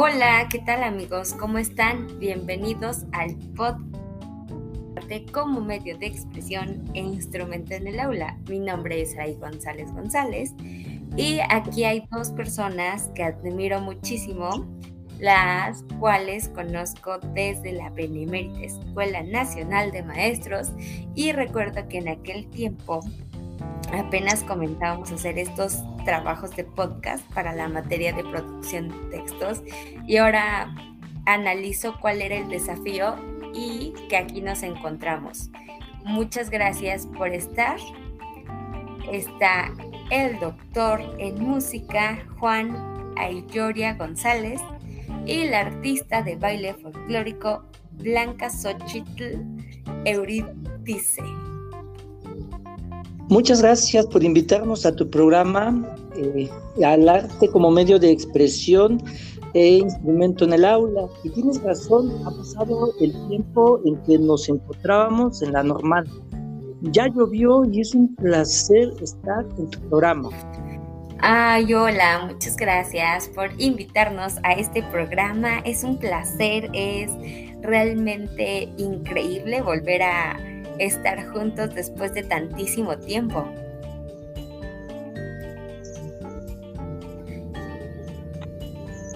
Hola, ¿qué tal amigos? ¿Cómo están? Bienvenidos al podcast como medio de expresión e instrumento en el aula. Mi nombre es Aray González González y aquí hay dos personas que admiro muchísimo, las cuales conozco desde la Benemérita Escuela Nacional de Maestros y recuerdo que en aquel tiempo apenas comenzábamos a hacer estos trabajos de podcast para la materia de producción de textos y ahora analizo cuál era el desafío y que aquí nos encontramos. Muchas gracias por estar. Está el doctor en música Juan Ayoria González y la artista de baile folclórico Blanca Xochitl Euridice. Muchas gracias por invitarnos a tu programa, eh, al arte como medio de expresión e instrumento en el aula. Y tienes razón, ha pasado el tiempo en que nos encontrábamos en la normal. Ya llovió y es un placer estar en tu programa. Ay, hola, muchas gracias por invitarnos a este programa. Es un placer, es realmente increíble volver a estar juntos después de tantísimo tiempo.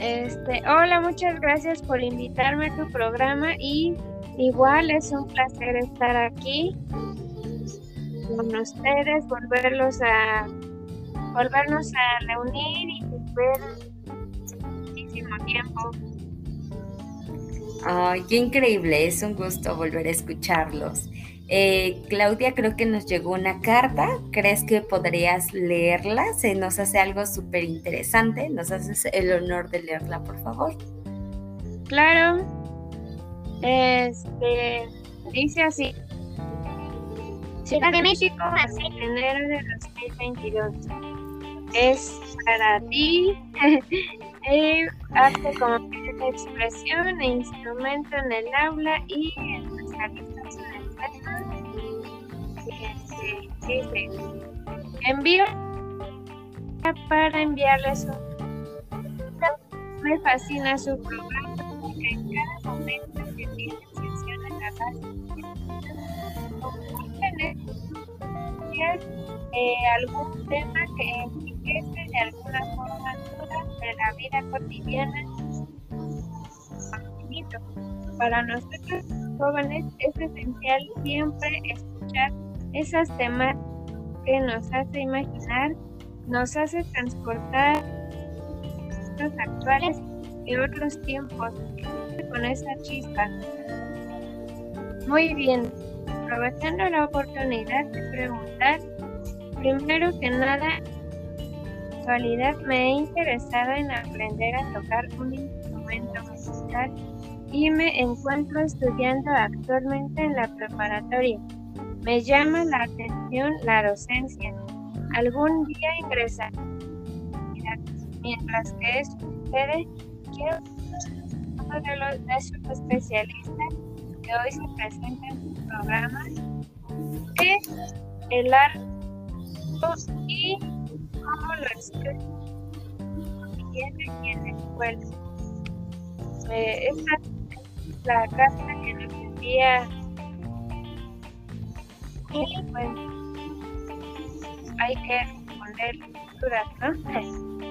Este, hola, muchas gracias por invitarme a tu programa y igual es un placer estar aquí con ustedes, volverlos a volvernos a reunir y ver muchísimo tiempo. Ay, qué increíble, es un gusto volver a escucharlos. Eh, Claudia, creo que nos llegó una carta. ¿Crees que podrías leerla? Se nos hace algo súper interesante. ¿Nos haces el honor de leerla, por favor? Claro. Este dice así. Ciudad de México, así enero de 2022. Es para ti el arte como expresión e instrumento en el aula y en Envío para enviarles un... Me fascina su programa porque en cada momento que tiene sesión en la radio, eh, algún tema que enriquece de alguna forma toda de la vida cotidiana. Para nosotros jóvenes es esencial siempre escuchar esas temas que nos hace imaginar, nos hace transportar los actuales y otros tiempos con esa chispa. Muy bien, aprovechando la oportunidad de preguntar, primero que nada, en actualidad me he interesado en aprender a tocar un instrumento musical y me encuentro estudiando actualmente en la preparatoria. Me llama la atención la docencia. Algún día ingresar. Mientras que eso sucede, quiero de los de sus especialistas que hoy se presenta en su programa es el arte y cómo lo expresa aquí en la escuela. Eh, esta es la carta que nos envía pues hay que poner ¿no?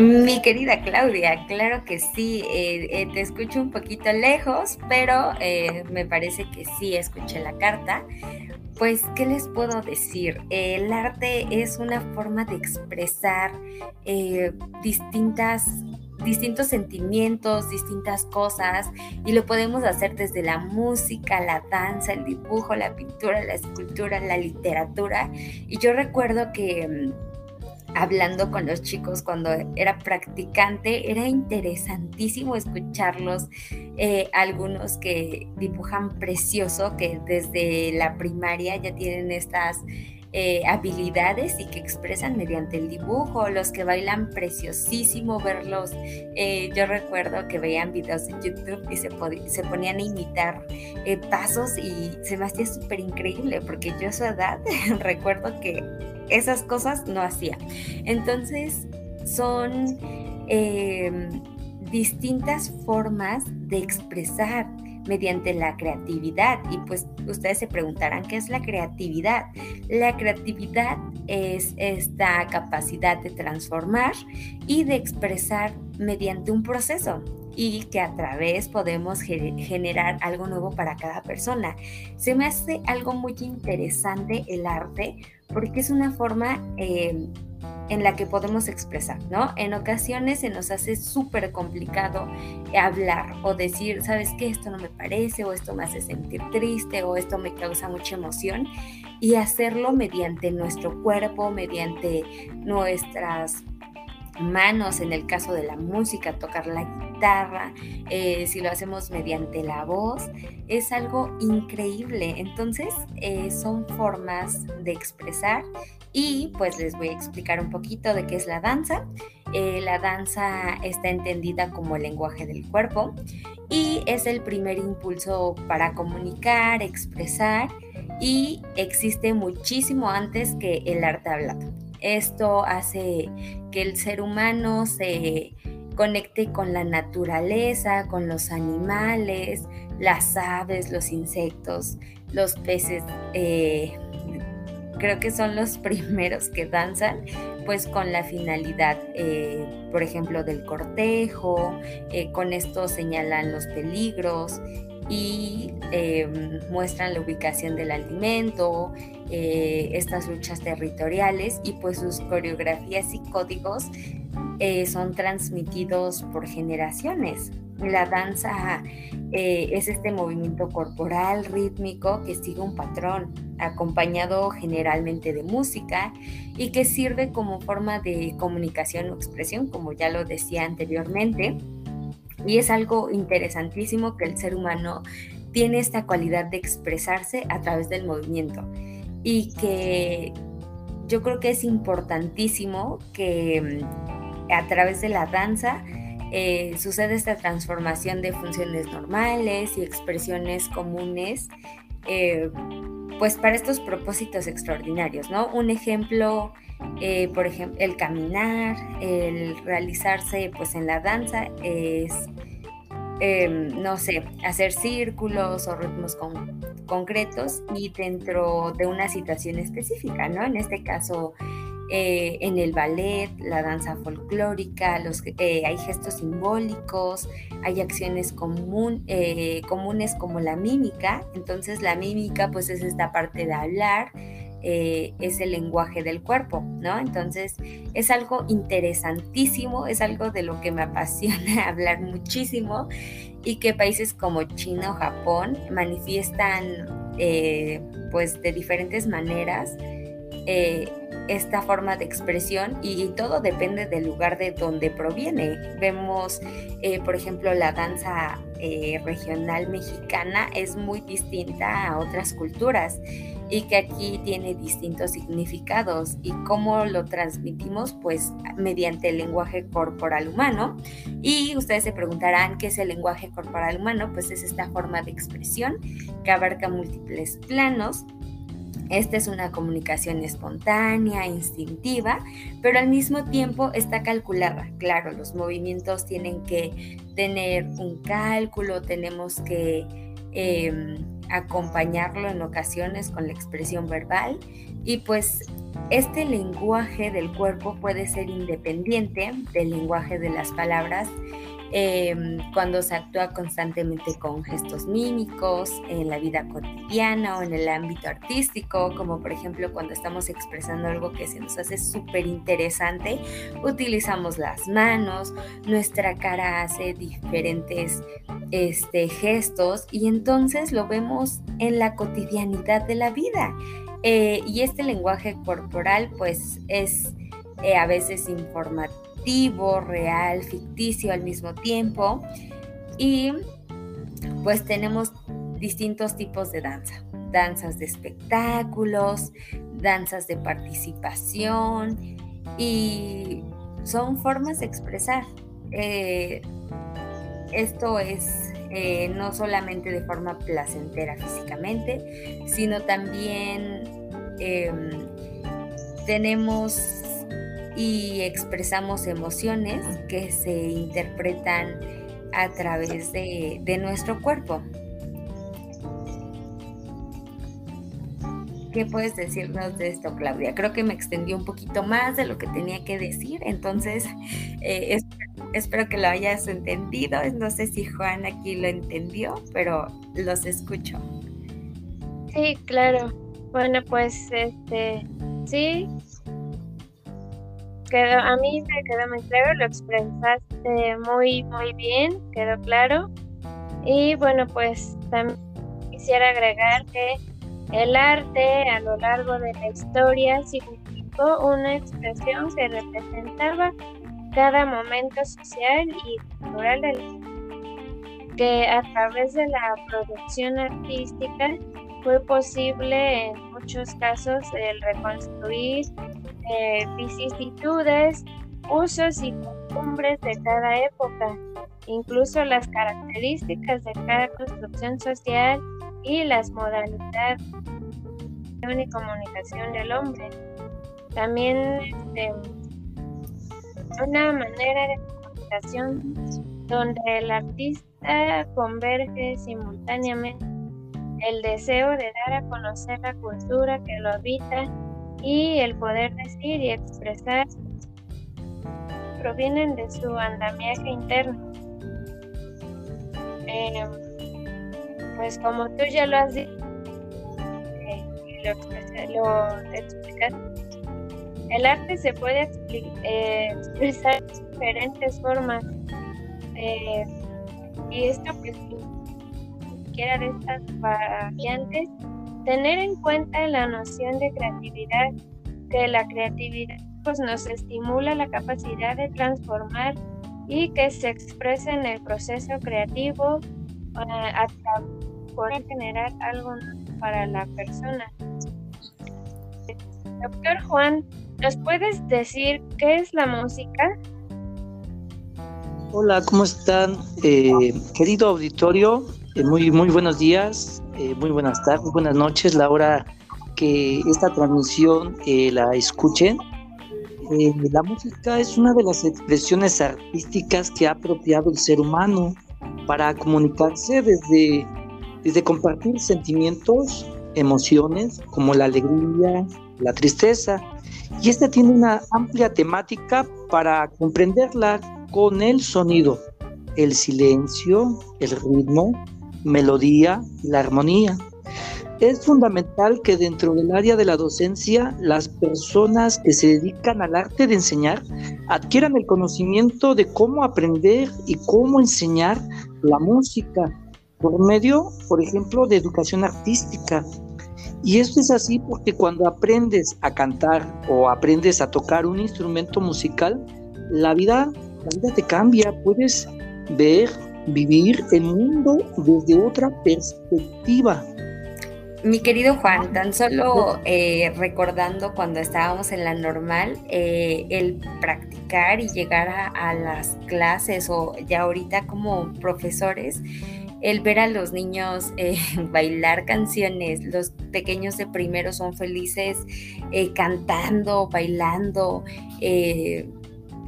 Mi querida Claudia, claro que sí, eh, eh, te escucho un poquito lejos, pero eh, me parece que sí escuché la carta. Pues, ¿qué les puedo decir? El arte es una forma de expresar distintas distintos sentimientos, distintas cosas y lo podemos hacer desde la música, la danza, el dibujo, la pintura, la escultura, la literatura. Y yo recuerdo que mm, hablando con los chicos cuando era practicante, era interesantísimo escucharlos, eh, algunos que dibujan precioso, que desde la primaria ya tienen estas eh, habilidades y que expresan mediante el dibujo, los que bailan preciosísimo, verlos. Eh, yo recuerdo que veían videos de YouTube y se, se ponían a imitar eh, pasos y se me hacía súper increíble porque yo a su edad recuerdo que esas cosas no hacía. Entonces son distintas formas de expresar mediante la creatividad. Y pues ustedes se preguntarán qué es la creatividad. La creatividad es esta capacidad de transformar y de expresar mediante un proceso y que a través podemos generar algo nuevo para cada persona. Se me hace algo muy interesante el arte porque es una forma eh, en la que podemos expresar, ¿no? En ocasiones se nos hace súper complicado hablar o decir, ¿sabes qué? Esto no me parece o esto me hace sentir triste o esto me causa mucha emoción y hacerlo mediante nuestro cuerpo, mediante nuestras manos en el caso de la música, tocar la guitarra, eh, si lo hacemos mediante la voz, es algo increíble. Entonces eh, son formas de expresar y pues les voy a explicar un poquito de qué es la danza. Eh, la danza está entendida como el lenguaje del cuerpo y es el primer impulso para comunicar, expresar y existe muchísimo antes que el arte hablado. Esto hace que el ser humano se conecte con la naturaleza, con los animales, las aves, los insectos, los peces. Eh, creo que son los primeros que danzan, pues con la finalidad, eh, por ejemplo, del cortejo, eh, con esto señalan los peligros y em, muestran la ubicación del alimento, eh, estas luchas territoriales y pues sus coreografías y códigos eh, son transmitidos por generaciones. La danza eh, es este movimiento corporal rítmico que sigue un patrón, acompañado generalmente de música y que sirve como forma de comunicación o expresión, como ya lo decía anteriormente y es algo interesantísimo que el ser humano tiene esta cualidad de expresarse a través del movimiento. Y que yo creo que es importantísimo que mm, a través de la danza eh, sucede esta transformación de funciones normales y expresiones comunes, eh, pues para estos propósitos extraordinarios, ¿no? Un ejemplo eh, por ejemplo, el caminar, el realizarse pues en la danza es, em, no sé, hacer círculos o ritmos concretos y dentro de una situación específica, ¿no? En este caso, eh, en el ballet, la danza folclórica, los, eh, hay gestos simbólicos, hay acciones común, comunes como la mímica, entonces la mímica pues es esta parte de hablar, eh, es el lenguaje del cuerpo, ¿no? Entonces es algo interesantísimo, es algo de lo que me apasiona hablar muchísimo y que países como China o Japón manifiestan eh, pues de diferentes maneras eh, esta forma de expresión y, todo depende del lugar de donde proviene. Vemos, por ejemplo, la danza regional mexicana es muy distinta a otras culturas y que aquí tiene distintos significados. Y cómo lo transmitimos pues mediante el lenguaje corporal humano. Y ustedes se preguntarán qué es el lenguaje corporal humano pues es esta forma de expresión que abarca múltiples planos esta es una comunicación espontánea, instintiva, pero al mismo tiempo está calculada. Claro, los movimientos tienen que tener un cálculo, tenemos que em, acompañarlo en ocasiones con la expresión verbal y pues este lenguaje del cuerpo puede ser independiente del lenguaje de las palabras em, cuando se actúa constantemente con gestos mímicos en la vida cotidiana o en el ámbito artístico, como por ejemplo cuando estamos expresando algo que se nos hace súper interesante, utilizamos las manos, nuestra cara hace diferentes este, gestos y entonces lo vemos en la cotidianidad de la vida. Eh, y este lenguaje corporal pues es eh, a veces informativo, real, ficticio al mismo tiempo. Y pues tenemos distintos tipos de danza. Danzas de espectáculos, danzas de participación y son formas de expresar. Eh, esto es eh, no solamente de forma placentera físicamente, sino también em, tenemos y expresamos emociones que se interpretan a través de, de nuestro cuerpo. ¿Qué puedes decirnos de esto, Claudia? Creo que me extendió un poquito más de lo que tenía que decir, entonces eh, espero, que lo hayas entendido. No sé si Juan aquí lo entendió, pero los escucho. Sí, claro. Bueno, pues este, sí, quedó, a mí me quedó muy claro, lo expresaste muy, muy bien, quedó claro. Y bueno, pues también quisiera agregar que el arte a lo largo de la historia significó una expresión que representaba cada momento social y cultural del que a través de la producción artística fue posible en muchos casos el reconstruir eh, vicisitudes, usos y costumbres de cada época, incluso las características de cada construcción social y las modalidades de comunicación del hombre. También este, una manera de comunicación donde el artista converge simultáneamente el deseo de dar a conocer la cultura que lo habita y el poder decir y expresar provienen de su andamiaje interno. Eh, pues como tú ya lo has dicho eh, y lo, explicaste, el arte se puede eh, expresar de diferentes formas. Eh, y esto, pues, cualquiera de estas variantes, tener en cuenta la noción de creatividad, que la creatividad pues, nos estimula la capacidad de transformar y que se exprese en el proceso creativo a, poder generar algo para la persona. Doctor Juan, ¿nos puedes decir qué es la música? Hola, ¿cómo están? Eh, querido auditorio, eh, muy, muy buenos días, eh, muy buenas tardes, buenas noches, la hora que esta transmisión la escuchen. la música es una de las expresiones artísticas que ha apropiado el ser humano para comunicarse desde, desde compartir sentimientos, emociones como la alegría, la tristeza. Y esta tiene una amplia temática para comprenderla con el sonido, el silencio, el ritmo, melodía y la armonía. Es fundamental que dentro del área de la docencia las personas que se dedican al arte de enseñar adquieran el conocimiento de cómo aprender y cómo enseñar la música por medio, por ejemplo, de educación artística. Y esto es así porque cuando aprendes a cantar o aprendes a tocar un instrumento musical, la vida, la vida te cambia, puedes ver, vivir el mundo desde otra perspectiva. Mi querido Juan, tan solo eh, recordando cuando estábamos en la normal, eh, el practicar y llegar a, las clases o ya ahorita como profesores, el ver a los niños eh, bailar canciones, los pequeños de primero son felices cantando, bailando,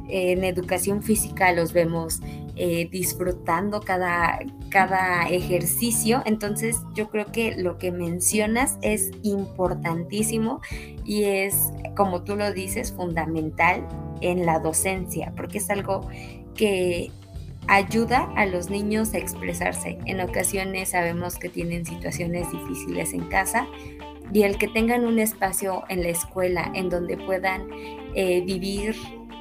en educación física los vemos eh, disfrutando cada, cada ejercicio. Entonces yo creo que lo que mencionas es importantísimo y es, como tú lo dices, fundamental en la docencia, porque es algo que ayuda a los niños a expresarse. En ocasiones sabemos que tienen situaciones difíciles en casa y el que tengan un espacio en la escuela en donde puedan eh, vivir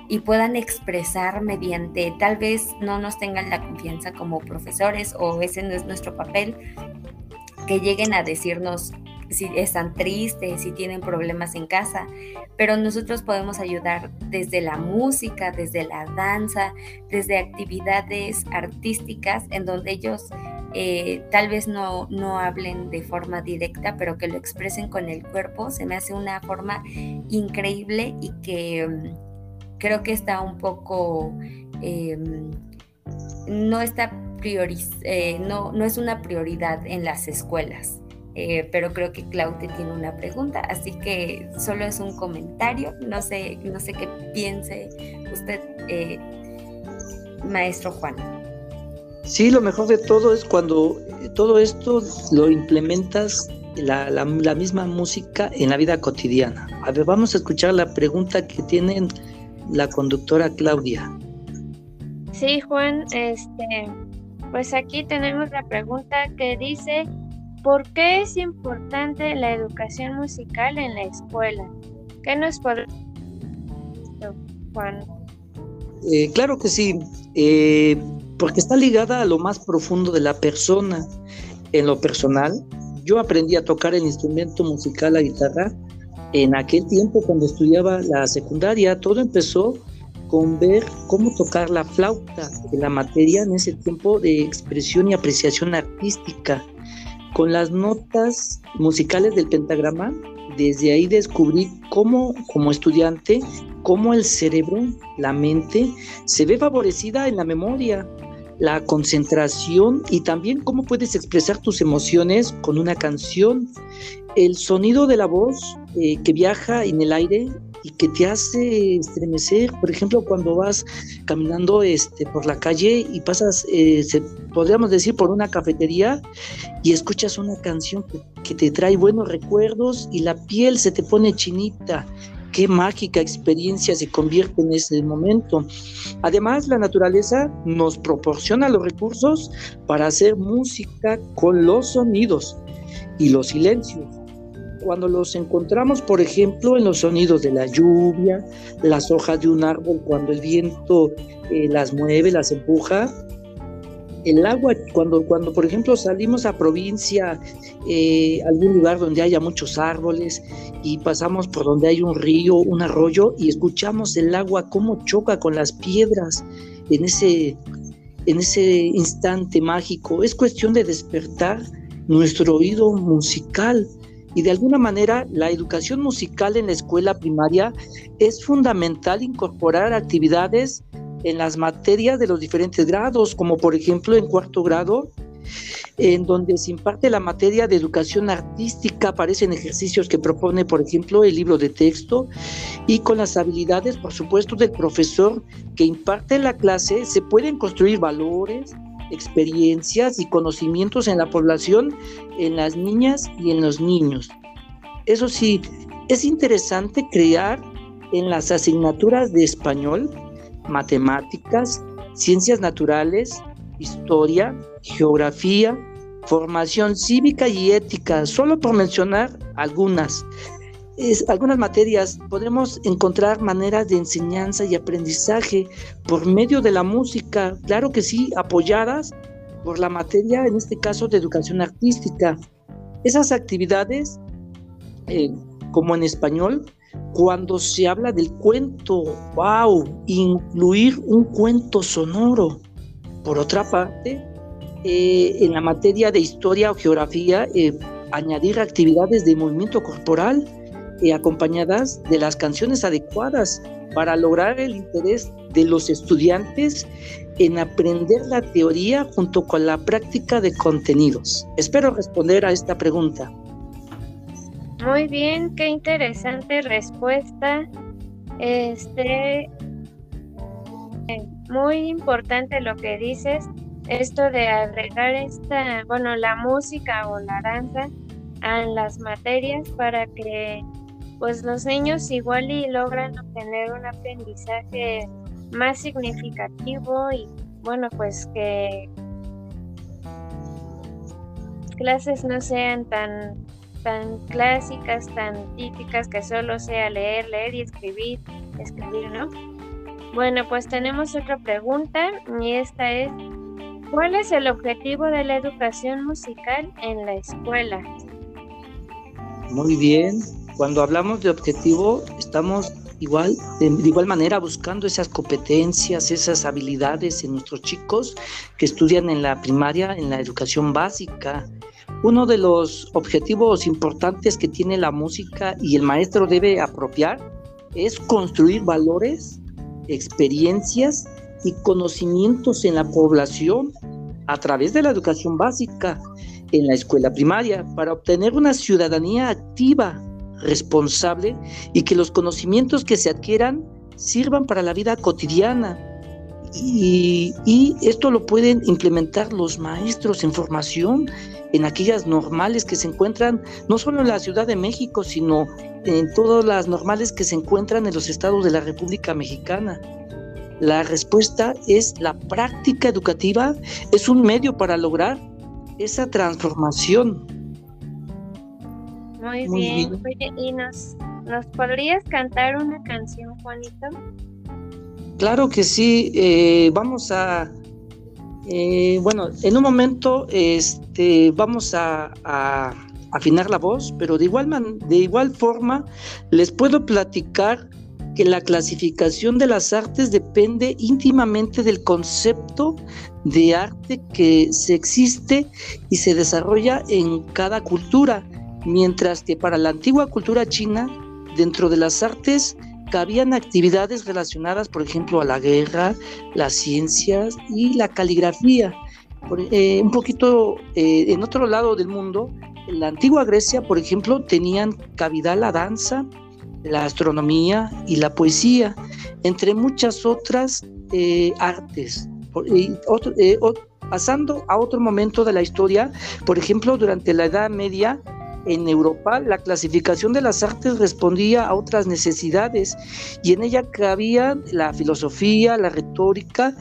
y puedan expresar mediante, tal vez no nos tengan la confianza como profesores o ese no es nuestro papel, que lleguen a decirnos si están tristes, si tienen problemas en casa, pero nosotros podemos ayudar desde la música, desde la danza, desde actividades artísticas en donde ellos eh, tal vez no, no hablen de forma directa, pero que lo expresen con el cuerpo, se me hace una forma increíble y que mm, creo que está un poco, em, no está prioriz eh, no, no es una prioridad en las escuelas. eh, pero creo que Claudia tiene una pregunta, así que solo es un comentario, no sé, no sé qué piense usted, eh, maestro Juan. Sí, lo mejor de todo es cuando todo esto lo implementas la, la, misma música en la vida cotidiana. A ver, vamos a escuchar la pregunta que tiene la conductora Claudia. Sí, Juan, este, pues aquí tenemos la pregunta que dice, ¿Por qué es importante la educación musical en la escuela? ¿Qué nos podría Juan? Eh, claro que sí, eh, porque está ligada a lo más profundo de la persona. En lo personal, yo aprendí a tocar el instrumento musical, la guitarra, en aquel tiempo cuando estudiaba la secundaria. Todo empezó con ver cómo tocar la flauta, la materia en ese tiempo de expresión y apreciación artística con las notas musicales del pentagrama, desde ahí descubrí cómo, como estudiante, cómo el cerebro, la mente, se ve favorecida en la memoria, la concentración y también cómo puedes expresar tus emociones con una canción. El sonido de la voz eh, que viaja en el aire y que te hace estremecer, por ejemplo, cuando vas caminando este, por la calle y pasas, eh, podríamos decir, por una cafetería y escuchas una canción que te trae buenos recuerdos y la piel se te pone chinita. Qué mágica experiencia se convierte en ese momento. Además, la naturaleza nos proporciona los recursos para hacer música con los sonidos y los silencios cuando los encontramos, por ejemplo, en los sonidos de la lluvia, las hojas de un árbol cuando el viento eh, las mueve, las empuja, el agua, cuando, cuando por ejemplo salimos a provincia, eh, algún lugar donde haya muchos árboles y pasamos por donde hay un río, un arroyo y escuchamos el agua cómo choca con las piedras en ese, en ese instante mágico. Es cuestión de despertar nuestro oído musical y de alguna manera la educación musical en la escuela primaria es fundamental incorporar actividades en las materias de los diferentes grados, como por ejemplo en cuarto grado, en donde se imparte la materia de educación artística, aparecen ejercicios que propone, por ejemplo, el libro de texto, y con las habilidades, por supuesto, del profesor que imparte la clase, se pueden construir valores, experiencias y conocimientos en la población, en las niñas y en los niños. Eso sí, es interesante crear en las asignaturas de español, matemáticas, ciencias naturales, historia, geografía, formación cívica y ética, solo por mencionar algunas algunas materias podremos encontrar maneras de enseñanza y aprendizaje por medio de la música, claro que sí, apoyadas por la materia, en este caso de educación artística. Esas actividades, eh, como en español, cuando se habla del cuento, wow, incluir un cuento sonoro. Por otra parte, eh, en la materia de historia o geografía, eh, añadir actividades de movimiento corporal, y acompañadas de las canciones adecuadas para lograr el interés de los estudiantes en aprender la teoría junto con la práctica de contenidos. Espero responder a esta pregunta. Muy bien, qué interesante respuesta. Este muy importante lo que dices, esto de agregar esta, bueno, la música o la danza a las materias para que pues los niños igual y logran obtener un aprendizaje más significativo y bueno, pues que clases no sean tan tan clásicas, tan típicas que solo sea leer, leer y escribir, escribir, ¿no? Bueno, pues tenemos otra pregunta y esta es ¿Cuál es el objetivo de la educación musical en la escuela? Muy bien, cuando hablamos de objetivo, estamos igual, de, igual manera buscando esas competencias, esas habilidades en nuestros chicos que estudian en la primaria, en la educación básica. Uno de los objetivos importantes que tiene la música y el maestro debe apropiar es construir valores, experiencias y conocimientos en la población a través de la educación básica en la escuela primaria para obtener una ciudadanía activa, responsable y que los conocimientos que se adquieran sirvan para la vida cotidiana. Y, esto lo pueden implementar los maestros en formación en aquellas normales que se encuentran no solo en la Ciudad de México, sino en todas las normales que se encuentran en los estados de la República Mexicana. La respuesta es la práctica educativa, es un medio para lograr esa transformación. Muy, bien. Oye, ¿y nos, nos podrías cantar una canción, Juanito? Claro que sí. Eh, vamos a, eh, bueno, en un momento, este, vamos a, a, afinar la voz, pero de igual man, de igual forma les puedo platicar que la clasificación de las artes depende íntimamente del concepto de arte que se existe y se desarrolla en cada cultura, mientras que para la antigua cultura china, dentro de las artes cabían actividades relacionadas, por ejemplo, a la guerra, las ciencias y la caligrafía. Eh, un poquito eh, en otro lado del mundo, en la antigua Grecia, por ejemplo, tenían cavidad la danza, la astronomía y la poesía, entre muchas otras eh, artes. Eh, pasando a otro momento de la historia, por ejemplo, durante la Edad Media, en Europa, la clasificación de las artes respondía a otras necesidades y en ella cabía la filosofía, la retórica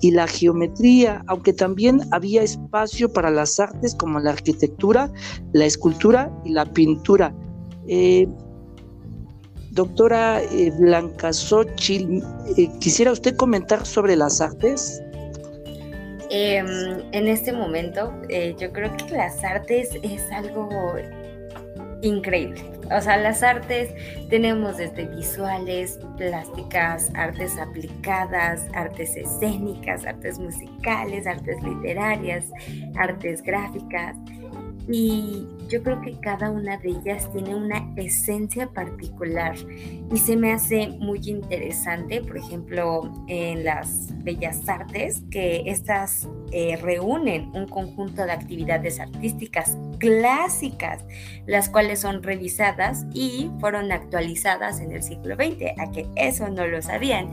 y la geometría, aunque también había espacio para las artes como la arquitectura, la escultura y la pintura. Eh, Doctora eh, Blanca Xochitl, eh, ¿quisiera usted comentar sobre las artes? Em, en este momento, eh, yo creo que las artes es algo increíble. O sea, las artes tenemos desde visuales, plásticas, artes aplicadas, artes escénicas, artes musicales, artes literarias, artes gráficas. Y yo creo que cada una de ellas tiene una esencia particular y se me hace muy interesante, por ejemplo, en las bellas artes, que estas eh, reúnen un conjunto de actividades artísticas clásicas, las cuales son revisadas y fueron actualizadas en el siglo XX, a que eso no lo sabían.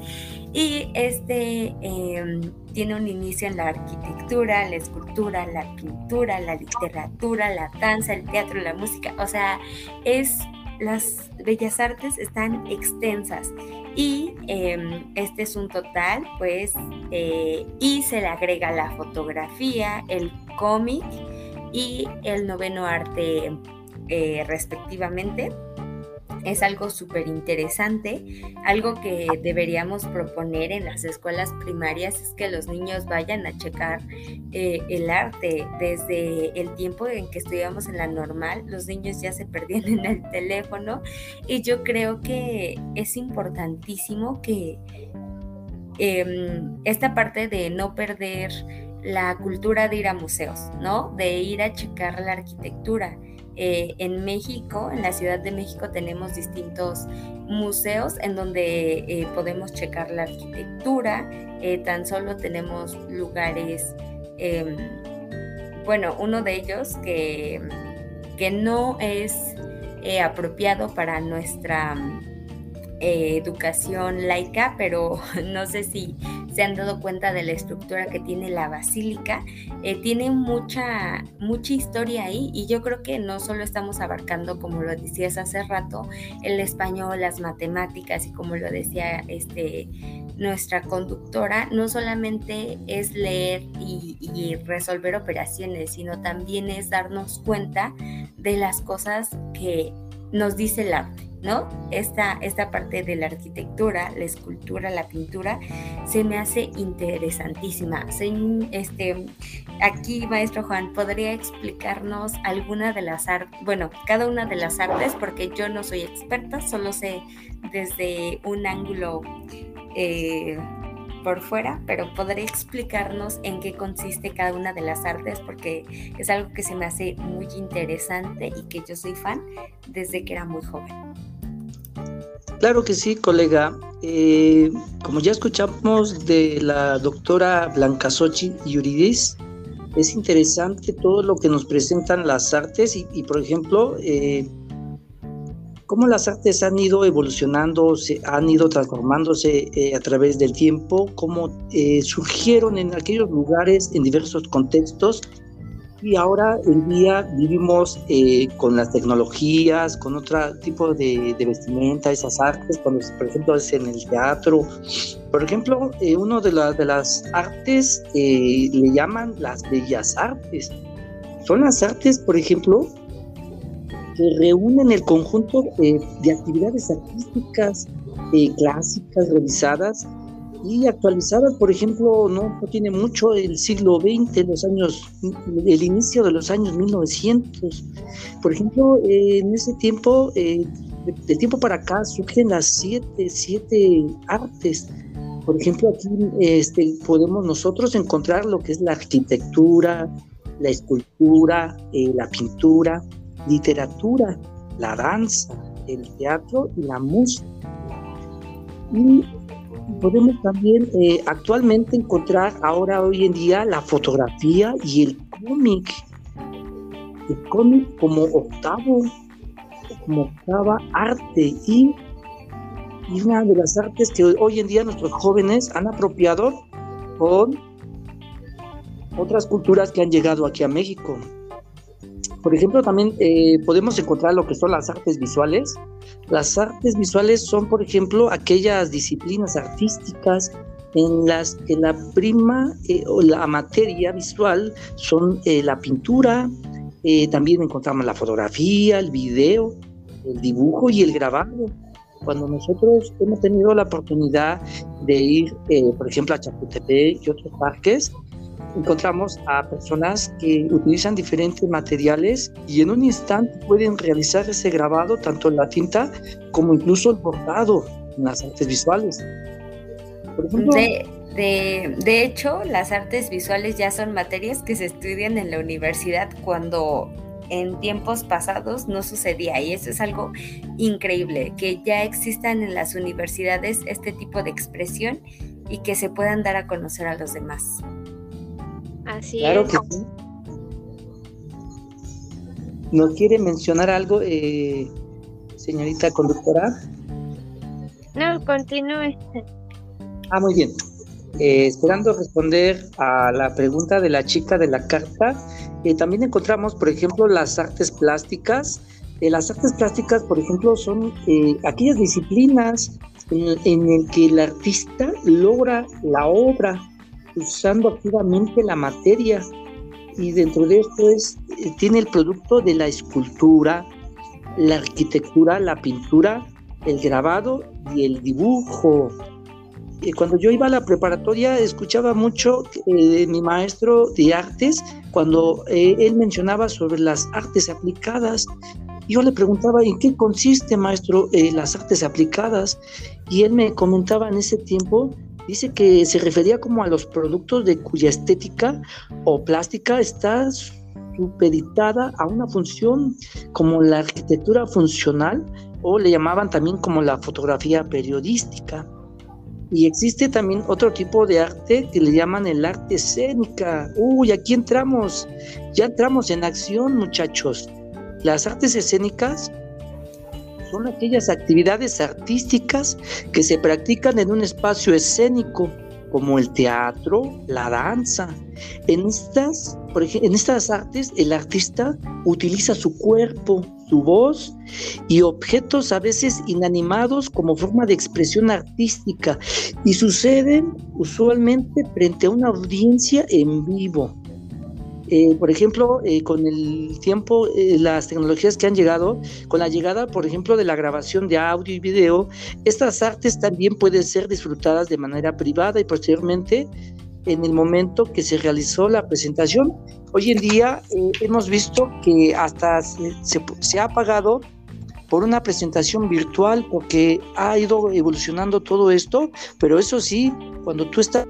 Y este em, tiene un inicio en la arquitectura, la escultura, la pintura, la literatura, la danza, el teatro, la música, o sea, es las bellas artes están extensas y em, este es un total, pues, eh, y se le agrega la fotografía, el cómic y el noveno arte eh, respectivamente es algo súper interesante. Algo que deberíamos proponer en las escuelas primarias es que los niños vayan a checar eh, el arte. Desde el tiempo en que estudiamos en la normal, los niños ya se perdían en el teléfono y yo creo que es importantísimo que em, esta parte de no perder la cultura de ir a museos, ¿no? De ir a checar la arquitectura eh, en México, en la Ciudad de México, tenemos distintos museos en donde eh, podemos checar la arquitectura. Eh, tan solo tenemos lugares, em, bueno, uno de ellos que, que no es apropiado para nuestra educación laica, pero no sé si se han dado cuenta de la estructura que tiene la basílica. Eh, tiene mucha, mucha historia ahí y yo creo que no solo estamos abarcando, como lo decías hace rato, el español, las matemáticas y como lo decía este, nuestra conductora, no solamente es leer y, y resolver operaciones, sino también es darnos cuenta de las cosas que nos dice el arte. ¿No? Esta, esta parte de la arquitectura, la escultura, la pintura, se me hace interesantísima. este, aquí, maestro Juan, ¿podría explicarnos alguna de las artes, bueno, cada una de las artes, porque yo no soy experta, solo sé desde un ángulo eh, por fuera, pero podría explicarnos en qué consiste cada una de las artes, porque es algo que se me hace muy interesante y que yo soy fan desde que era muy joven. Claro que sí, colega. Eh, como ya escuchamos de la doctora Blanca Sochi Yuridis, es interesante todo lo que nos presentan las artes y, por ejemplo, eh, cómo las artes han ido evolucionando, se, han ido transformándose eh, a través del tiempo, cómo eh, surgieron en aquellos lugares, en diversos contextos, y ahora en día vivimos eh, con las tecnologías, con otro tipo de, vestimenta, esas artes, cuando por ejemplo es en el teatro. Por ejemplo, eh, uno de, de, las artes eh, le llaman las bellas artes. Son las artes, por ejemplo, que reúnen el conjunto de actividades artísticas clásicas realizadas y actualizada, por ejemplo, no, tiene mucho el siglo XX, los años, el inicio de los años 1900. Por ejemplo, en ese tiempo, eh, de, tiempo para acá, surgen las siete, siete artes. Por ejemplo, aquí este, podemos nosotros encontrar lo que es la arquitectura, la escultura, eh, la pintura, literatura, la danza, el teatro y la música. Y podemos también eh, actualmente encontrar ahora hoy en día la fotografía y el cómic. El cómic como octavo, como octava arte y, y una de las artes que hoy en día nuestros jóvenes han apropiado con otras culturas que han llegado aquí a México. Por ejemplo, también eh, podemos encontrar lo que son las artes visuales. Las artes visuales son, por ejemplo, aquellas disciplinas artísticas en las que la prima eh, o la materia visual son eh, la pintura, también encontramos la fotografía, el video, el dibujo y el grabado. Cuando nosotros hemos tenido la oportunidad de ir, por ejemplo, a Chapultepec y otros parques, encontramos a personas que utilizan diferentes materiales y en un instante pueden realizar ese grabado tanto en la tinta como incluso el bordado en las artes visuales. de, de, hecho, las artes visuales ya son materias que se estudian en la universidad cuando en tiempos pasados no sucedía y eso es algo increíble, que ya existan en las universidades este tipo de expresión y que se puedan dar a conocer a los demás. Así claro es. que sí. ¿Nos quiere mencionar algo, eh, señorita conductora? No, continúe. Ah, muy bien. Eh, esperando responder a la pregunta de la chica de la carta, eh, también encontramos, por ejemplo, las artes plásticas. las artes plásticas, por ejemplo, son aquellas disciplinas en, en las que el artista logra la obra usando activamente la materia y dentro de esto es, eh, tiene el producto de la escultura, la arquitectura, la pintura, el grabado y el dibujo. Eh, cuando yo iba a la preparatoria escuchaba mucho eh, mi maestro de artes cuando él mencionaba sobre las artes aplicadas. Yo le preguntaba, ¿en qué consiste, maestro, las artes aplicadas? Y él me comentaba en ese tiempo Dice que se refería como a los productos de cuya estética o plástica está supeditada a una función como la arquitectura funcional o le llamaban también como la fotografía periodística. Y existe también otro tipo de arte que le llaman el arte escénica. Uy, aquí entramos, ya entramos en acción muchachos. Las artes escénicas son aquellas actividades artísticas que se practican en un espacio escénico como el teatro, la danza. En estas, por ejemplo, en estas artes el artista utiliza su cuerpo, su voz y objetos a veces inanimados como forma de expresión artística y suceden usualmente frente a una audiencia en vivo. Eh, por ejemplo, eh, con el tiempo, eh, las tecnologías que han llegado, con la llegada, por ejemplo, de la grabación de audio y video, estas artes también pueden ser disfrutadas de manera privada y posteriormente en el momento que se realizó la presentación. Hoy en día hemos visto que hasta se, se ha pagado por una presentación virtual porque ha ido evolucionando todo esto, pero eso sí, cuando tú estás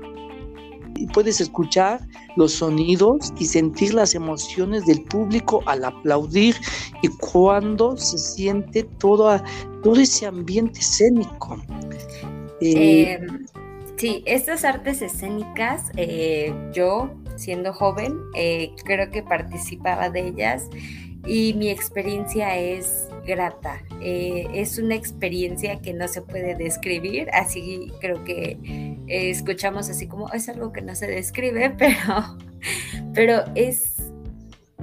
puedes escuchar los sonidos y sentir las emociones del público al aplaudir y cuando se siente todo, todo ese ambiente escénico. Eh, em, sí, estas artes escénicas, eh, yo siendo joven, eh, creo que participaba de ellas y mi experiencia es grata. Eh, es una experiencia que no se puede describir, así creo que eh, escuchamos así como es algo que no se describe, pero, pero es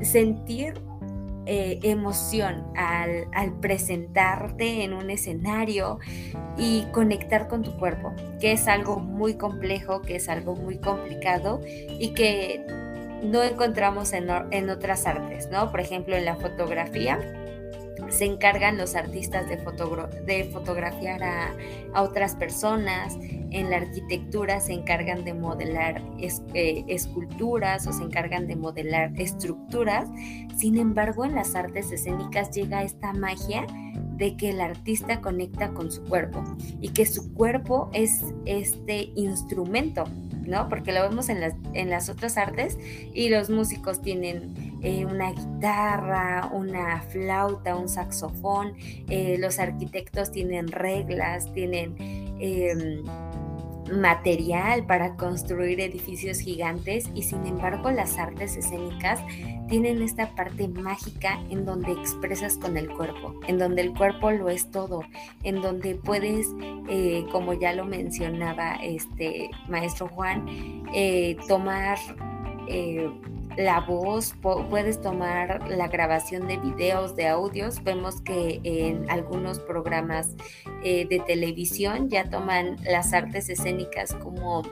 sentir eh, emoción al, al, presentarte en un escenario y conectar con tu cuerpo, que es algo muy complejo, que es algo muy complicado y que no encontramos en, en otras artes, ¿no? Por ejemplo, en la fotografía se encargan los artistas de, de fotografiar a, otras personas, en la arquitectura se encargan de modelar eh, esculturas o se encargan de modelar estructuras, sin embargo en las artes escénicas llega esta magia de que el artista conecta con su cuerpo y que su cuerpo es este instrumento ¿no? Porque lo vemos en las, en las otras artes y los músicos tienen eh, una guitarra, una flauta, un saxofón, eh, los arquitectos tienen reglas, tienen em, material para construir edificios gigantes y sin embargo las artes escénicas tienen esta parte mágica en donde expresas con el cuerpo, en donde el cuerpo lo es todo, en donde puedes, eh, como ya lo mencionaba este maestro Juan, tomar la voz, puedes tomar la grabación de videos, de audios. Vemos que en algunos programas de televisión ya toman las artes escénicas como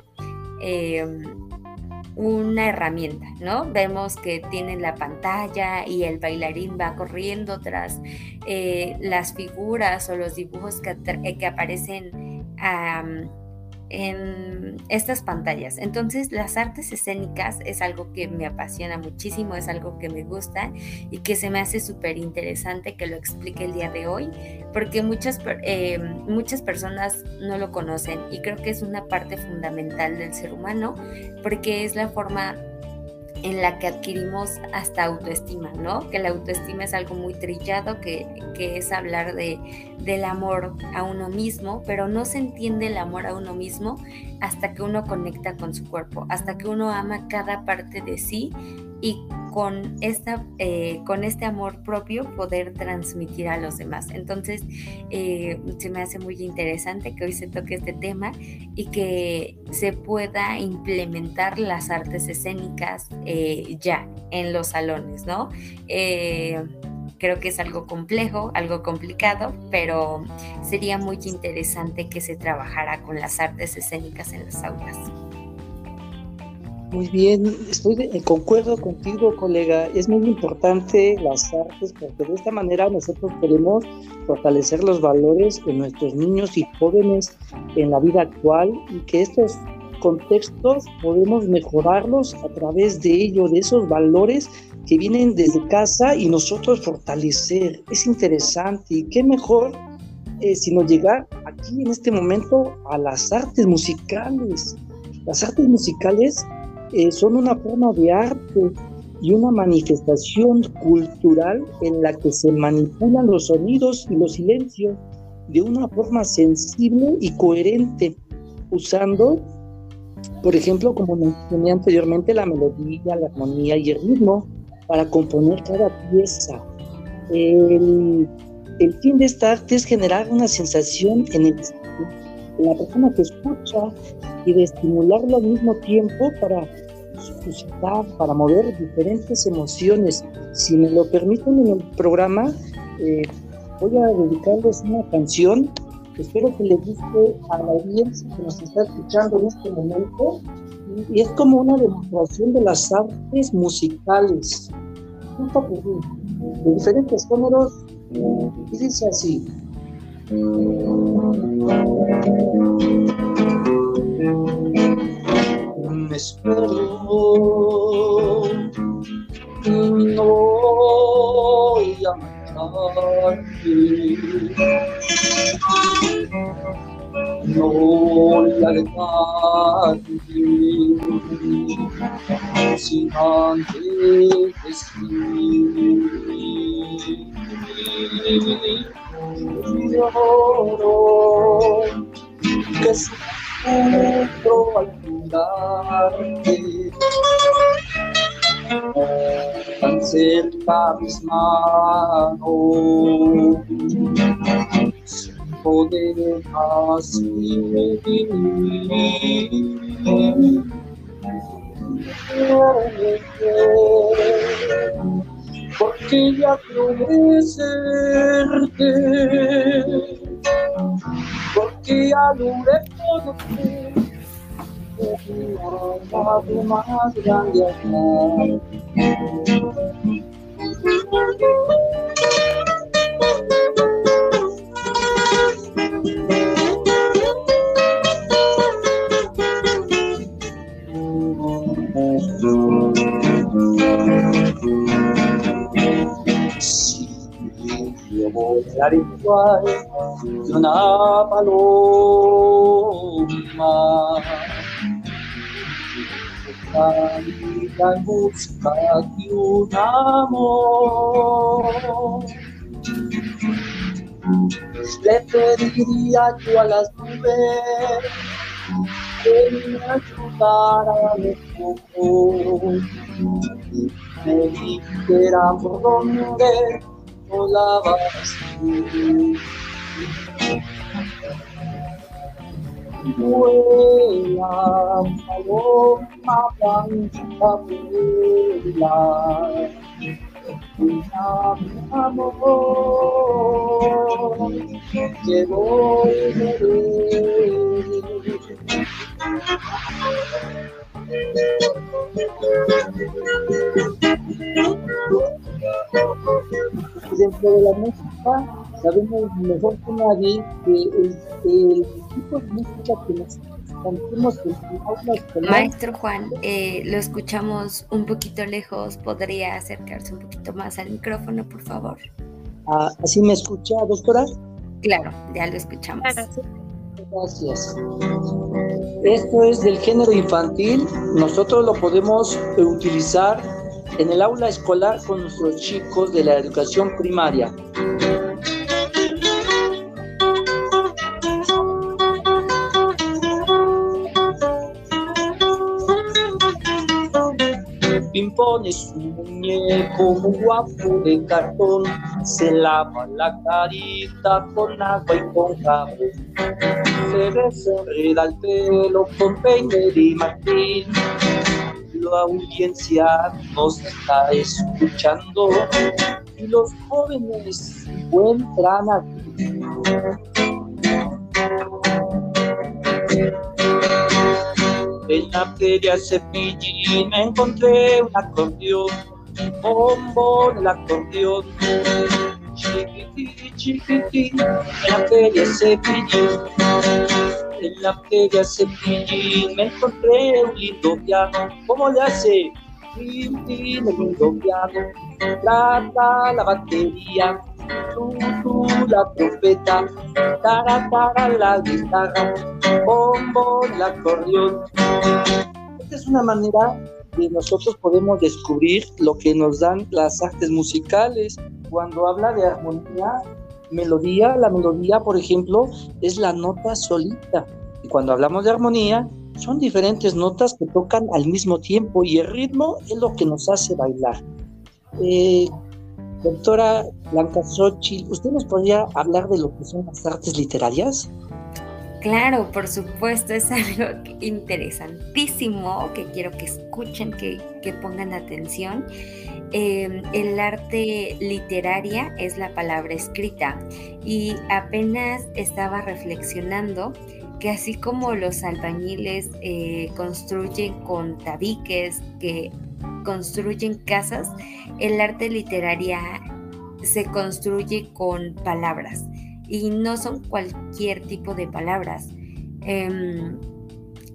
una herramienta, ¿no? Vemos que tienen la pantalla y el bailarín va corriendo tras eh, las figuras o los dibujos que, eh, que aparecen en estas pantallas. Entonces, las artes escénicas es algo que me apasiona muchísimo, es algo que me gusta y que se me hace súper interesante que lo explique el día de hoy, porque muchas, eh, muchas personas no lo conocen y creo que es una parte fundamental del ser humano, porque es la forma en la que adquirimos hasta autoestima, ¿no? Que la autoestima es algo muy trillado, que, que, es hablar de, del amor a uno mismo, pero no se entiende el amor a uno mismo hasta que uno conecta con su cuerpo, hasta que uno ama cada parte de sí y con, esta, eh, con este amor propio poder transmitir a los demás. Entonces, eh, se me hace muy interesante que hoy se toque este tema y que se pueda implementar las artes escénicas eh, ya en los salones, ¿no? creo que es algo complejo, algo complicado, pero sería muy interesante que se trabajara con las artes escénicas en las aulas. Muy bien, estoy de, concuerdo contigo, colega. Es muy importante las artes porque de esta manera nosotros podemos fortalecer los valores de nuestros niños y jóvenes en la vida actual y que estos contextos podemos mejorarlos a través de ello, de esos valores que vienen desde casa y nosotros fortalecer. Es interesante y qué mejor eh, sino llegar aquí en este momento a las artes musicales. Las artes musicales eh, son una forma de arte y una manifestación cultural en la que se manipulan los sonidos y los silencios de una forma sensible y coherente, usando, por ejemplo, como mencioné anteriormente, la melodía, la armonía y el ritmo para componer cada pieza. El, fin de esta arte es generar una sensación en, el, la persona que escucha y de estimularlo al mismo tiempo para suscitar, para mover diferentes emociones. Si me lo permiten en el programa, eh, voy a dedicarles una canción. Espero que le guste a la audiencia que nos está escuchando en este momento. Y es como una demostración de las artes musicales, de diferentes géneros, y dice así me espero no voy a matarte no voy a sin antes lloro que sufro al mirarte tan cerca mis manos, poder así porque ya serte, porque ya logré conocerte amado más grande acá. Volar igual que una paloma salida en busca de un amor. Le pediría yo a las nubes que me ayudaran un poco, me dijera por dónde volabas tú. Vuela, paloma blanca, vuela. Mi amor, que volveré. Dentro de la música sabemos mejor que nadie que el, el tipo de música que nos Maestro Juan, eh, lo escuchamos un poquito lejos. ¿Podría acercarse un poquito más al micrófono, por favor? ah, ¿así me escucha, doctora? Claro, ya lo escuchamos. Claro, sí. Gracias. Esto es del género infantil. Nosotros lo podemos utilizar en el aula escolar con nuestros chicos de la educación primaria. Pimpón es un muñeco guapo de cartón, se lava la carita con agua y con jabón. Se desenreda el pelo con peine de martín. La audiencia nos está escuchando y los jóvenes encuentran aquí. En la feria Cepillín encontré un acordeón, bombón el acordeón. Chiquitín, chiquitín, en la feria Cepillín. En la feria Cepillín me encontré un lindo piano. ¿Cómo le hace? Tin, tin, el lindo piano. Trata la batería. Tú, tú, la trompeta. Tara, tara, la guitarra. Bombo, el acordeón. Esta es una manera que nosotros podemos descubrir lo que nos dan las artes musicales. Cuando habla de armonía, melodía, la melodía, por ejemplo, es la nota solita. Y cuando hablamos de armonía, son diferentes notas que tocan al mismo tiempo y el ritmo es lo que nos hace bailar. Eh, doctora Blanca Xochitl, ¿usted nos podría hablar de lo que son las artes literarias? Claro, por supuesto, es algo interesantísimo que quiero que escuchen, que, que pongan atención. Eh, el arte literaria es la palabra escrita y apenas estaba reflexionando que así como los albañiles eh, construyen con tabiques, que construyen casas, el arte literaria se construye con palabras y no son cualquier tipo de palabras. Em,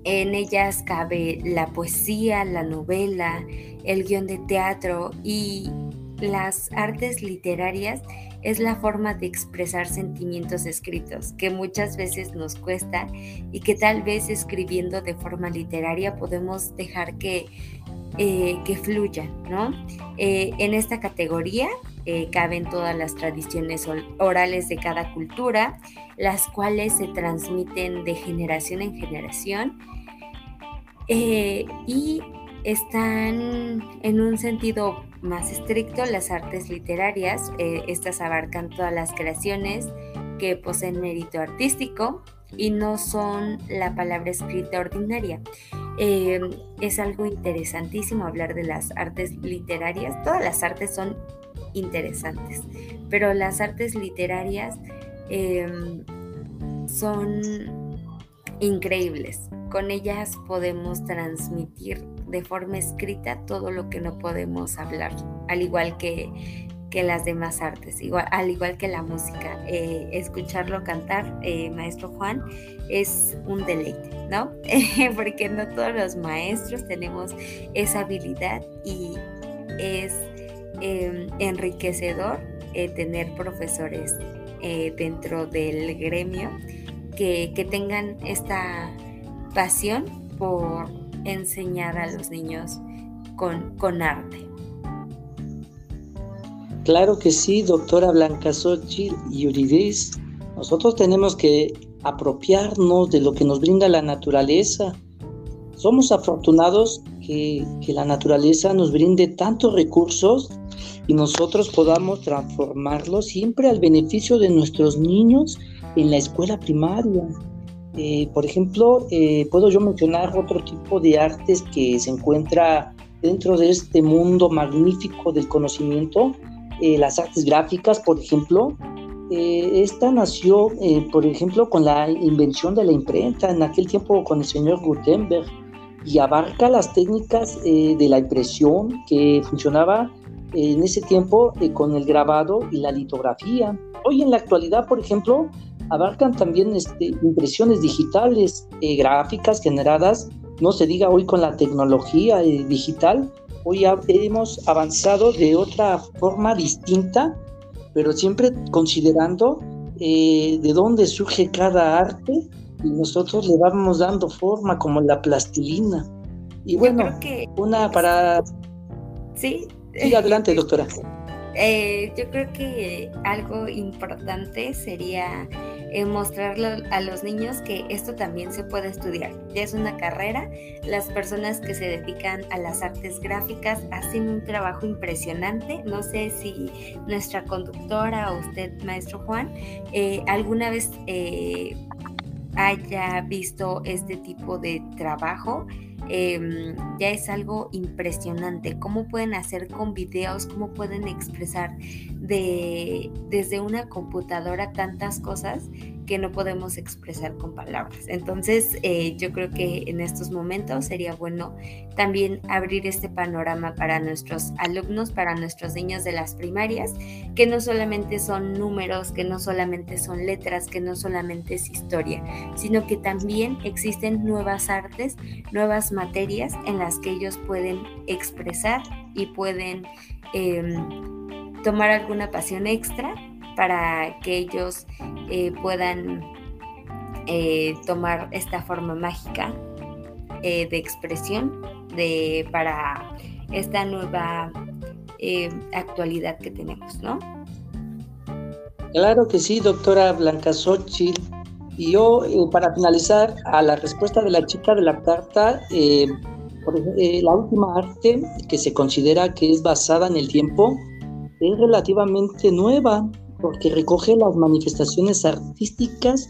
en ellas cabe la poesía, la novela, el guion de teatro y las artes literarias es la forma de expresar sentimientos escritos que muchas veces nos cuesta y que tal vez escribiendo de forma literaria podemos dejar que, eh, que fluyan, ¿no? Eh, en esta categoría eh, caben todas las tradiciones or- orales de cada cultura, las cuales se transmiten de generación en generación. Y están en un sentido más estricto las artes literarias. Estas abarcan todas las creaciones que poseen mérito artístico y no son la palabra escrita ordinaria. Eh, es algo interesantísimo hablar de las artes literarias. Todas las artes son interesantes, pero las artes literarias em, son increíbles. Con ellas podemos transmitir de forma escrita todo lo que no podemos hablar, al igual que, que las demás artes, igual, al igual que la música. Eh, escucharlo cantar, eh, maestro Juan, es un deleite, ¿no? Porque no todos los maestros tenemos esa habilidad y es em, enriquecedor eh, tener profesores dentro del gremio que, que tengan esta pasión por enseñar a los niños con, con arte. Claro que sí, doctora Blanca Xochitl y Urides. Nosotros tenemos que apropiarnos de lo que nos brinda la naturaleza. Somos afortunados que, que la naturaleza nos brinde tantos recursos y nosotros podamos transformarlos siempre al beneficio de nuestros niños en la escuela primaria. Eh, por ejemplo, eh, puedo yo mencionar otro tipo de artes que se encuentra dentro de este mundo magnífico del conocimiento, eh, las artes gráficas, por ejemplo. esta nació, por ejemplo, con la invención de la imprenta, en aquel tiempo con el señor Gutenberg, y abarca las técnicas de la impresión que funcionaba en ese tiempo con el grabado y la litografía. Hoy en la actualidad, por ejemplo, abarcan también este, impresiones digitales, eh, gráficas generadas, no se diga hoy con la tecnología eh, digital, hoy hemos avanzado de otra forma distinta, pero siempre considerando eh, de dónde surge cada arte y nosotros le vamos dando forma como la plastilina. Y bueno, una para... Sí. Sí, adelante, doctora. yo creo que algo importante sería mostrarle a los niños que esto también se puede estudiar. Ya es una carrera. Las personas que se dedican a las artes gráficas hacen un trabajo impresionante. No sé si nuestra conductora o usted, maestro Juan, eh, alguna vez eh, haya visto este tipo de trabajo. Em, ya es algo impresionante. Cómo pueden hacer con videos, cómo pueden expresar de, desde una computadora tantas cosas que no podemos expresar con palabras. Entonces, eh, yo creo que en estos momentos sería bueno también abrir este panorama para nuestros alumnos, para nuestros niños de las primarias, que no solamente son números, que no solamente son letras, que no solamente es historia, sino que también existen nuevas artes, nuevas materias en las que ellos pueden expresar y pueden em, tomar alguna pasión extra para que ellos eh, puedan eh, tomar esta forma mágica eh, de expresión de, para esta nueva actualidad que tenemos, ¿no? Claro que sí, doctora Blanca Xochitl. Y yo, para finalizar, a la respuesta de la chica de la carta, la última arte que se considera que es basada en el tiempo es relativamente nueva, porque recoge las manifestaciones artísticas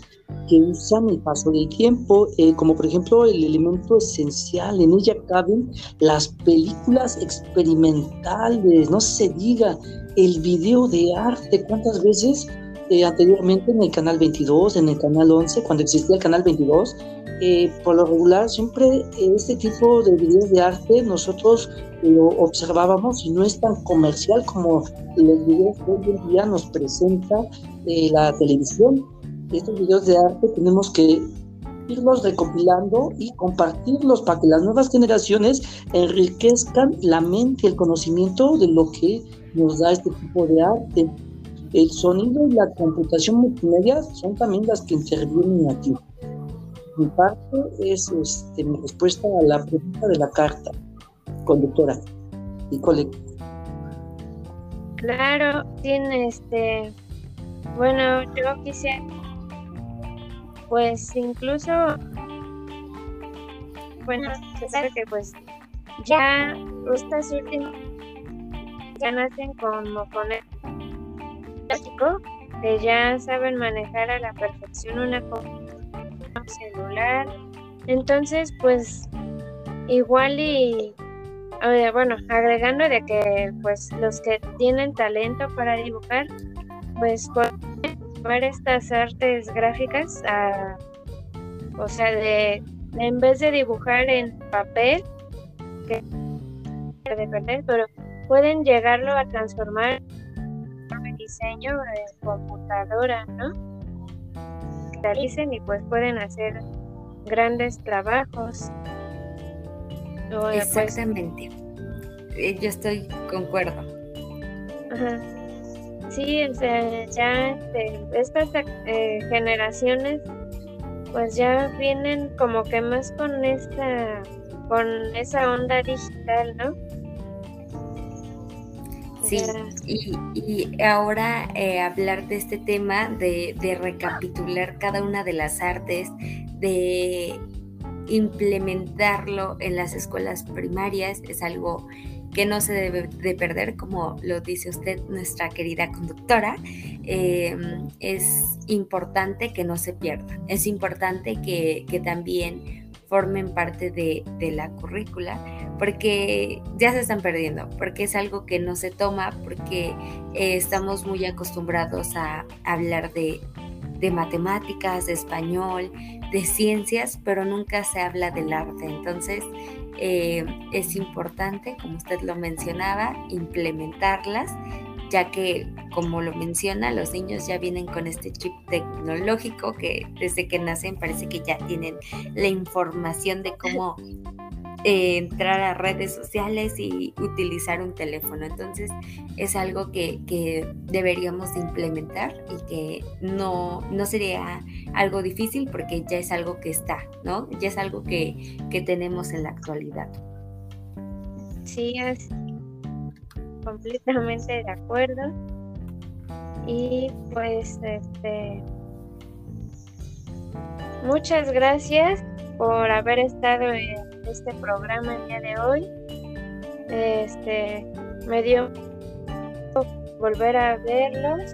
que usan el paso del tiempo, eh, como por ejemplo el elemento esencial, en ella caben las películas experimentales, no se diga, el video de arte, ¿cuántas veces eh, anteriormente en el canal 22, en el canal 11, cuando existía el canal 22, eh, por lo regular siempre este tipo de videos de arte nosotros lo observábamos y no es tan comercial como los videos que hoy en día nos presenta eh, la televisión. Estos videos de arte tenemos que irlos recopilando y compartirlos para que las nuevas generaciones enriquezcan la mente y el conocimiento de lo que nos da este tipo de arte. El sonido y la computación multimedia son también las que intervienen aquí. Mi parte es este, mi respuesta a la pregunta de la carta, conductora y colectiva. Claro, tiene este. Bueno, yo quisiera. Pues incluso. Bueno, sabe que pues ya estas últimas ya nacen como con que ya saben manejar a la perfección una celular. Entonces, pues igual y bueno, agregando de que pues los que tienen talento para dibujar, pues pueden ver estas artes gráficas o sea, de en vez de dibujar en papel, que de pero pueden llegarlo a transformar diseño en computadora, ¿no? Realicen y pues pueden hacer grandes trabajos. Pues, Exactamente. Eh, yo estoy concuerdo. Ajá. Sí, o sea, ya este, estas eh, generaciones pues ya vienen como que más con esta con esa onda digital, ¿no? Sí, y, ahora eh, hablar de este tema, de, de recapitular cada una de las artes, de implementarlo en las escuelas primarias, es algo que no se debe de perder, como lo dice usted, nuestra querida conductora. Em, es importante que no se pierda, es importante que, también formen parte de, la currícula, porque ya se están perdiendo, porque es algo que no se toma, porque eh, estamos muy acostumbrados a hablar de, de matemáticas, de español, de ciencias, pero nunca se habla del arte. Entonces, eh, es importante, como usted lo mencionaba, implementarlas, ya que, como lo menciona, los niños ya vienen con este chip tecnológico que desde que nacen parece que ya tienen la información de cómo eh, entrar a redes sociales y utilizar un teléfono. Entonces es algo que, deberíamos implementar y que no, no, sería algo difícil porque ya es algo que está, ¿no? Ya es algo que, que tenemos en la actualidad. Sí, es completamente de acuerdo. Y pues este muchas gracias por haber estado en este programa el día de hoy. Este, me dio volver a verlos.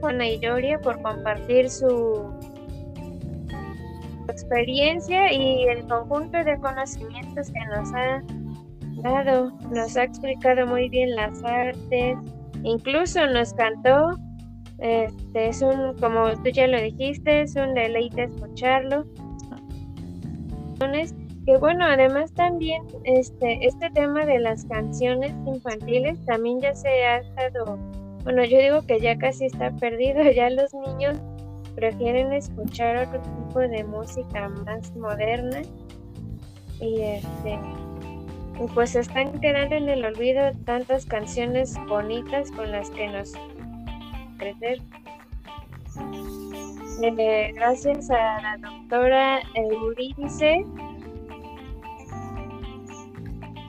Juana y Doria por compartir su experiencia y el conjunto de conocimientos que nos ha dado. Nos ha explicado muy bien las artes, incluso nos cantó. Este es un, como tú ya lo dijiste, es un deleite escucharlo que bueno, además también este, este tema de las canciones infantiles también ya se ha estado, bueno, yo digo que ya casi está perdido, ya los niños prefieren escuchar otro tipo de música más moderna y este pues están quedando en el olvido tantas canciones bonitas con las que nos crecer. Eh, gracias a la doctora Euridice.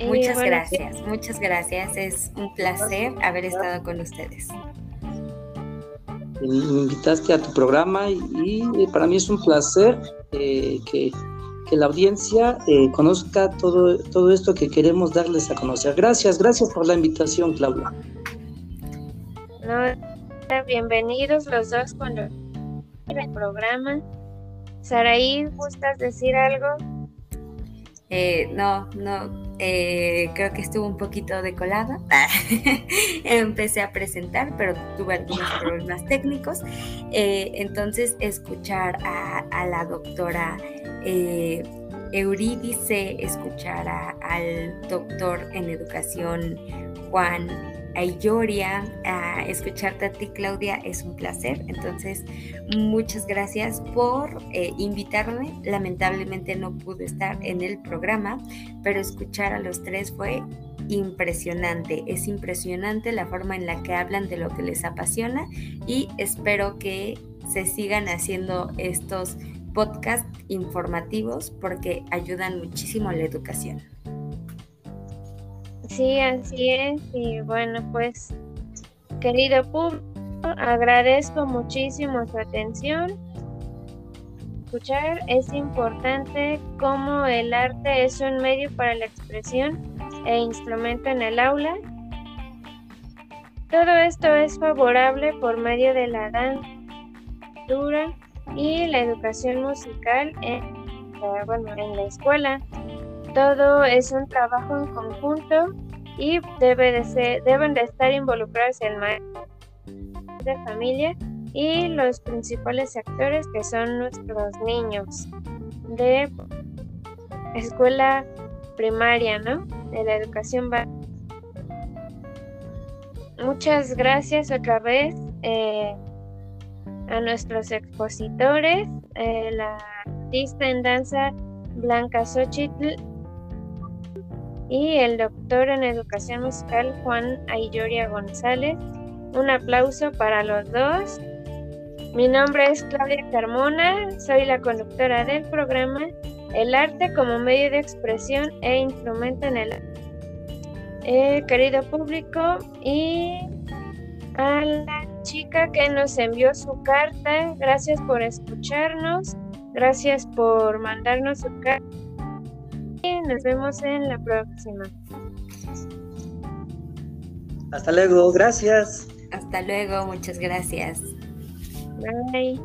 Muchas gracias, muchas gracias. Es un placer haber estado con ustedes. Me invitaste a tu programa y, para mí es un placer eh, que, la audiencia eh, conozca todo, todo esto que queremos darles a conocer. Gracias, gracias por la invitación, Claudia. bienvenidos los dos el programa. Saraí, ¿gustas decir algo? Eh, no, no, eh, creo que estuvo un poquito decolada. Empecé a presentar, pero tuve algunos problemas técnicos. Eh, entonces, escuchar a, la doctora Eurídice, escuchar al doctor en educación Juan a Illoria, a escucharte a ti, Claudia, es un placer. Entonces, muchas gracias por eh, invitarme. Lamentablemente no pude estar en el programa, pero escuchar a los tres fue impresionante. Es impresionante la forma en la que hablan de lo que les apasiona y espero que se sigan haciendo estos podcasts informativos porque ayudan muchísimo a la educación. Sí, así es. Y bueno, pues, querido público, agradezco muchísimo su atención. escuchar, es importante cómo el arte es un medio para la expresión e instrumento en el aula. Todo esto es favorable por medio de la danza y la educación musical en, eh, bueno, en la escuela. Todo es un trabajo en conjunto y deben de estar involucrados el maestro de familia y los principales actores que son nuestros niños de escuela primaria, ¿no? De la educación básica. Muchas gracias otra vez eh, a nuestros expositores, eh, la artista en danza Blanca Xochitl y el doctor en educación musical Juan Ayoria González. Un aplauso para los dos. Mi nombre es Claudia Carmona, soy la conductora del programa El arte como medio de expresión e instrumento en el eh, querido público y a la chica que nos envió su carta, gracias por escucharnos, gracias por mandarnos su carta nos vemos en la próxima. Hasta luego, gracias. Hasta luego, muchas gracias. Bye.